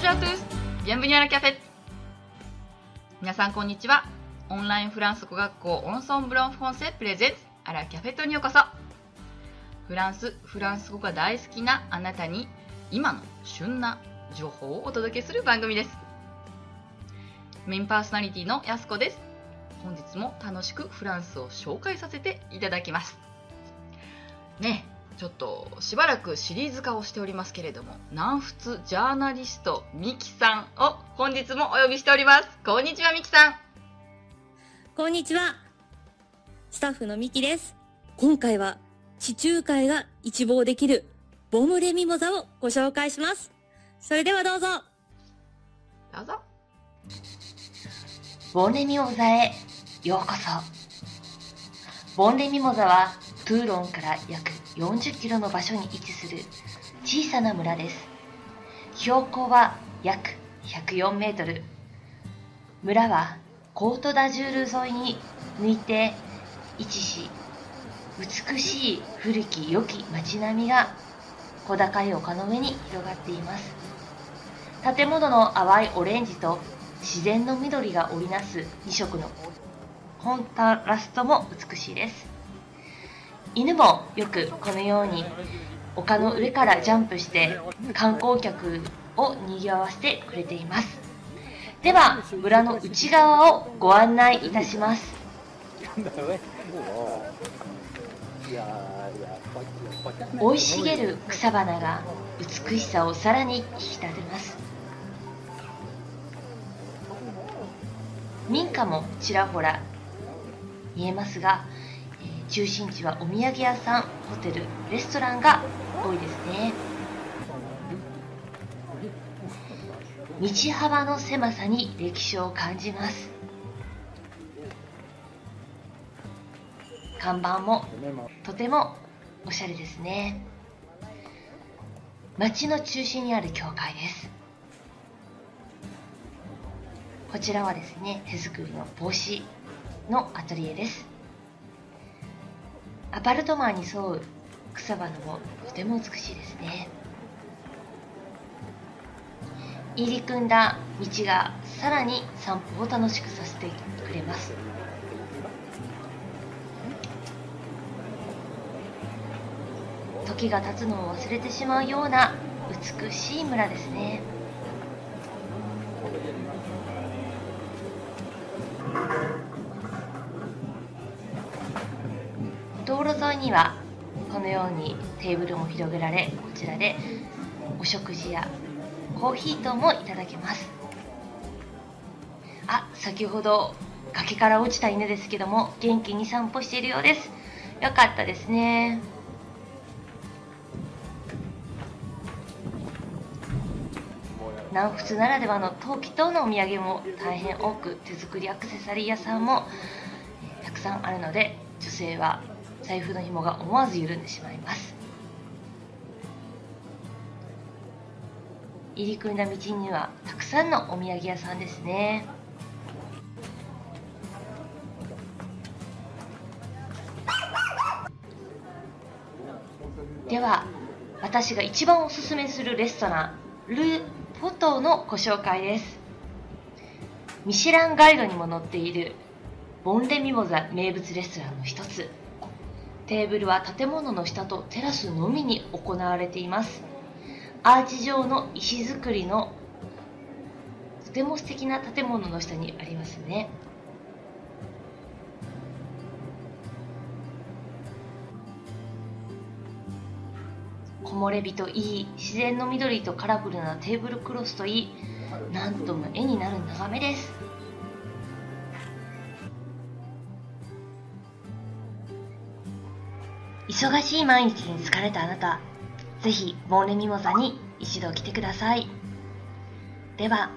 ンジャートゥース。ビアンブニアラキャフェ。皆さんこんにちは。オンラインフランス語学校オンソンブロンフォンセプレゼンツ。アラキャフェットにようこそ。フランスフランス語が大好きなあなたに今の旬な情報をお届けする番組です。メインパーソナリティのやすこです。本日も楽しくフランスを紹介させていただきます。ねちょっとしばらくシリーズ化をしておりますけれども南仏ジャーナリストミキさんを本日もお呼びしておりますこんにちはミキさんこんにちは。スタッフのミキです。今回は地中海が一望できるボムレミモザをご紹介します。それではどうぞ。どうぞボンレミモザへようこそ。ボンレミモザはトゥーロンから約40キロの場所に位置する小さな村です。標高は約104メートル。村はコートダジュール沿いに抜いて位置し、美しい古き良き街並みが小高い丘の上に広がっています。建物の淡いオレンジと自然の緑が織りなす2色のコントラストも美しいです犬もよくこのように丘の上からジャンプして観光客を賑わせてくれています。では村の内側をご案内いたします。生い茂る草花が美しさをさらに引き立てます。民家もちらほら見えますが、中心地はお土産屋さんホテルレストランが多いですね。道幅の狭さに歴史を感じます。看板もとてもおしゃれですね。町の中心にある教会です。こちらはですね手作りの帽子のアトリエです。アパルトマンに沿う草花もとても美しいですね。入り組んだ道がさらに散歩を楽しくさせてくれます。時が経つのを忘れてしまうような美しい村ですね。にはこのようにテーブルも広げられこちらでお食事やコーヒー等もいただけます。あ先ほど崖から落ちた犬ですけども元気に散歩しているようです。よかったですね。南仏ならではの陶器等のお土産も大変多く手作りアクセサリー屋さんもたくさんあるので女性は財布の紐が思わず緩んでしまいます。入り組んだ道にはたくさんのお土産屋さんですね。では私が一番おすすめするレストランル・ポトのご紹介です。ミシュランガイドにも載っているボンレミモザ名物レストランの一つテーブルは建物の下とテラスのみに行われています。アーチ状の石造りのとても素敵な建物の下にありますね。木漏れ日といい自然の緑とカラフルなテーブルクロスといいなんとも絵になる眺めです。忙しい毎日に疲れたあなたぜひボンレミモザに一度来てくださいでは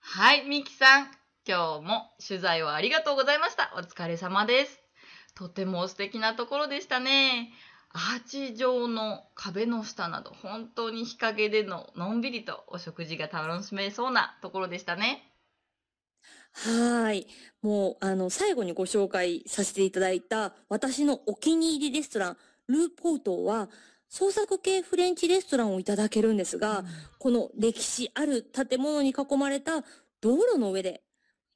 はい、ミキさん。今日も取材をありがとうございました。お疲れ様です。とても素敵なところでしたね。アーチ状の壁の下など、本当に日陰でののんびりとお食事が楽しめそうなところでしたね。はい。もう、あの、最後にご紹介させていただいた、私のお気に入りレストラン、ルーポートは、創作系フレンチレストランをいただけるんですが、この歴史ある建物に囲まれた道路の上で、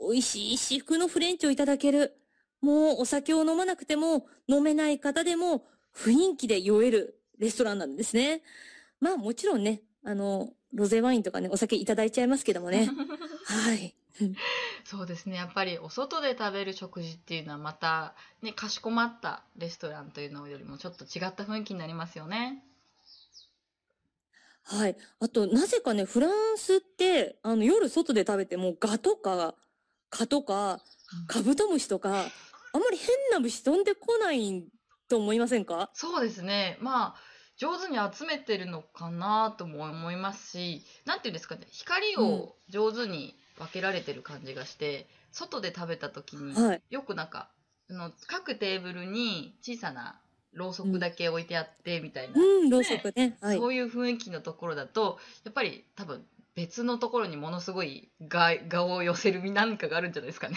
美味しい至福のフレンチをいただける。もうお酒を飲まなくても、飲めない方でも、雰囲気で酔えるレストランなんですね。まあもちろんね、あの、ロゼワインとかね、お酒いただいちゃいますけどもね。はい。そうですねやっぱりお外で食べる食事っていうのはまた、ね、かしこまったレストランというのよりもちょっと違った雰囲気になりますよね。はい。あと、なぜかね、フランスって、あの、夜外で食べても、ガとか、蚊とか、カブトムシとか、あんまり変な虫飛んでこないと思いませんか？そうですねまあ上手に集めてるのかなとも思いますしなんていうんですかね光を上手に分けられてる感じがして、外で食べた時に、はい。よくなんかあの各テーブルに小さなろうそくだけ置いてあってみたいな、うん、ろうそくね。はい。そういう雰囲気のところだとやっぱり多分別のところにものすごい画画を寄せる何かがあるんじゃないですかね。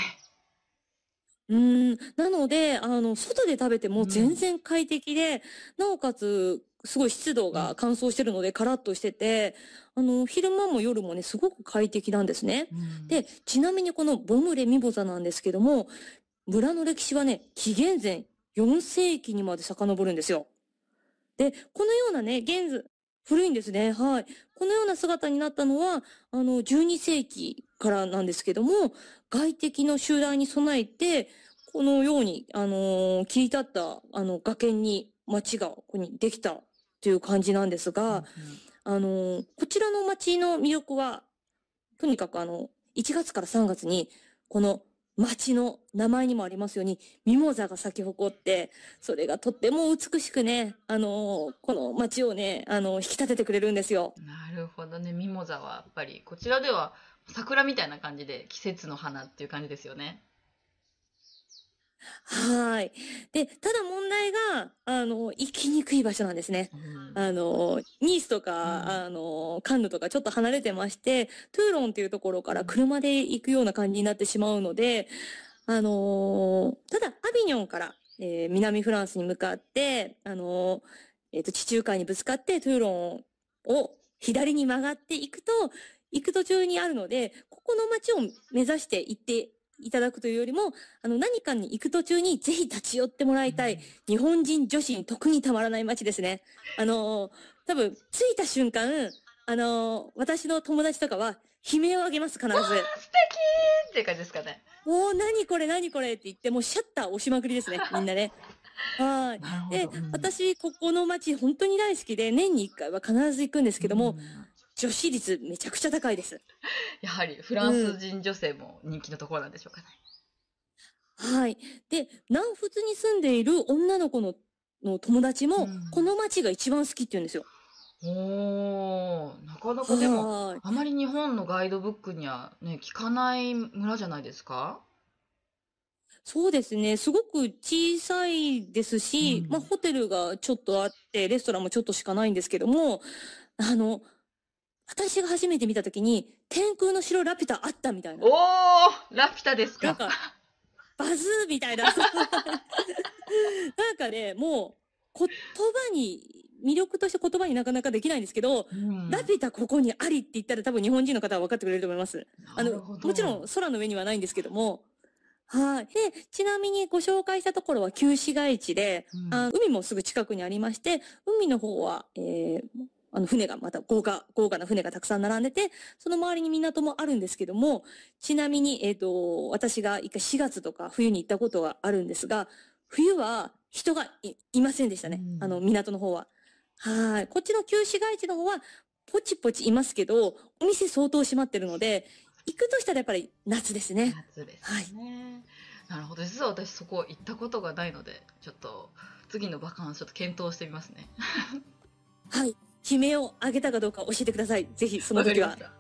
うん。なので、あの、外で食べても全然快適で、なおかつ、すごい湿度が乾燥してるので、カラッとしてて、あの、昼間も夜もね、すごく快適なんですね。で、ちなみにこのボムレミボザなんですけども、村の歴史はね、紀元前4世紀にまで遡るんですよ。で、このようなね、現在、古いんですね。はい。このような姿になったのは、あの、12世紀からなんですけども、外敵の襲来に備えて、このように、あのー切り立った、あの、崖に町がここにできたという感じなんですが、あのーこちらの町の魅力は、とにかくあの、1月から3月に、この町の名前にもありますように、ミモザが咲き誇って、それがとっても美しくね、あのこの町をね、あの引き立ててくれるんですよ。なるほどねミモザはやっぱりこちらでは桜みたいな感じで季節の花っていう感じですよね。はい。で、ただ問題が、あの、行きにくい場所なんですね。あの、ニースとか、うんあの、カンヌとかちょっと離れてまして、トゥーロンっていうところから車で行くような感じになってしまうので、あの、ただ、アビニョンから、えー南フランスに向かって、あの、えっ、と、地中海にぶつかって、トゥーロンを左に曲がっていくと、行く途中にあるので、ここの街を目指して行っていただくというよりも、あの、何かに行く途中にぜひ立ち寄ってもらいたい、日本人女子に特にたまらない街ですね。あのー多分、着いた瞬間、あのー私の友達とかは、悲鳴を上げます、必ず。素敵っていう感じですかね。おー、何これ、何これって言って、もうシャッター押しまくりですね、みんなね。はい。なるほで、私、ここの街、本当に大好きで、年に一回は必ず行くんですけども、女子率めちゃくちゃ高いです。やはりフランス人女性も人気のところなんでしょうかね。はい。で、南仏に住んでいる女の子のの友達も、うんこの街が一番好きって言うんですよ。おー、なかなかでも、はいあまり日本のガイドブックにはね、聞かない村じゃないですか？そうですね。すごく小さいですし、うんまあホテルがちょっとあって、レストランもちょっとしかないんですけども、あの、私が初めて見た時に、天空の城ラピュタあったみたいな。おーラピュタですか？なんか、バズーみたいな。なんかね、もう、言葉に、魅力として言葉になかなかできないんですけど、うんラピュタここにありって言ったら多分日本人の方は分かってくれると思います。あの、もちろん空の上にはないんですけども、はい。で、ちなみにご紹介したところは旧市街地で、うんあ海もすぐ近くにありまして、海の方は、えーあの船がまた豪華、豪華な船がたくさん並んでて、その周りに港もあるんですけども、ちなみに、えっ、と、私が一回4月とか冬に行ったことがあるんですが、冬は人がいいませんでしたね。うんあの、港の方は。はい。こっちの旧市街地の方は、ポチポチいますけど、お店相当閉まってるので、行くとしたらやっぱり夏ですね。夏ですね、なるほど実は私そこ行ったことがないのでちょっと次のバカンスちょっと検討してみますねはい。悲鳴を上げたかどうか教えてください。ぜひ、その時はわか。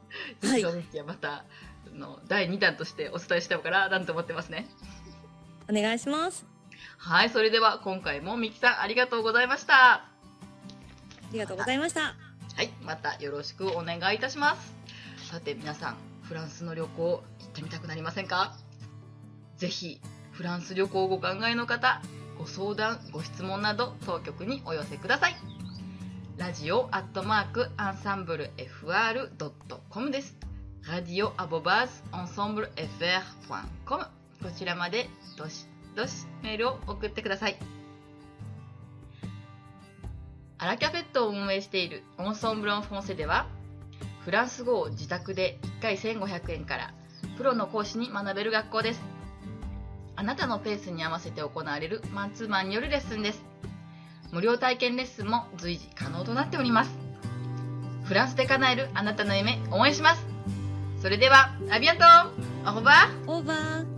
りましたの第2弾としてお伝えしてもからなんて思ってますねお願いします。はいそれでは今回もミキさんありがとうございましたありがとうございました。はいまたよろしくお願いいたしますさて皆さんフランスの旅行行ってみたくなりませんか？ぜひフランス旅行をご考えの方ご相談ご質問など当局にお寄せくださいラジオアットマークアンサンブル FR.com です。ラディオアボバーズアンサンブル FR.com こちらまでどしどしメールを送ってください。アラキャフェットを運営しているオンソンブロンフォンセではフランス語を自宅で1回1500円からプロの講師に学べる学校です。あなたのペースに合わせて行われるマンツーマンによるレッスンです。無料体験レッスンも随時可能となっております。フランスで叶えるあなたの夢応援します。それではアビアントオーバーオーバー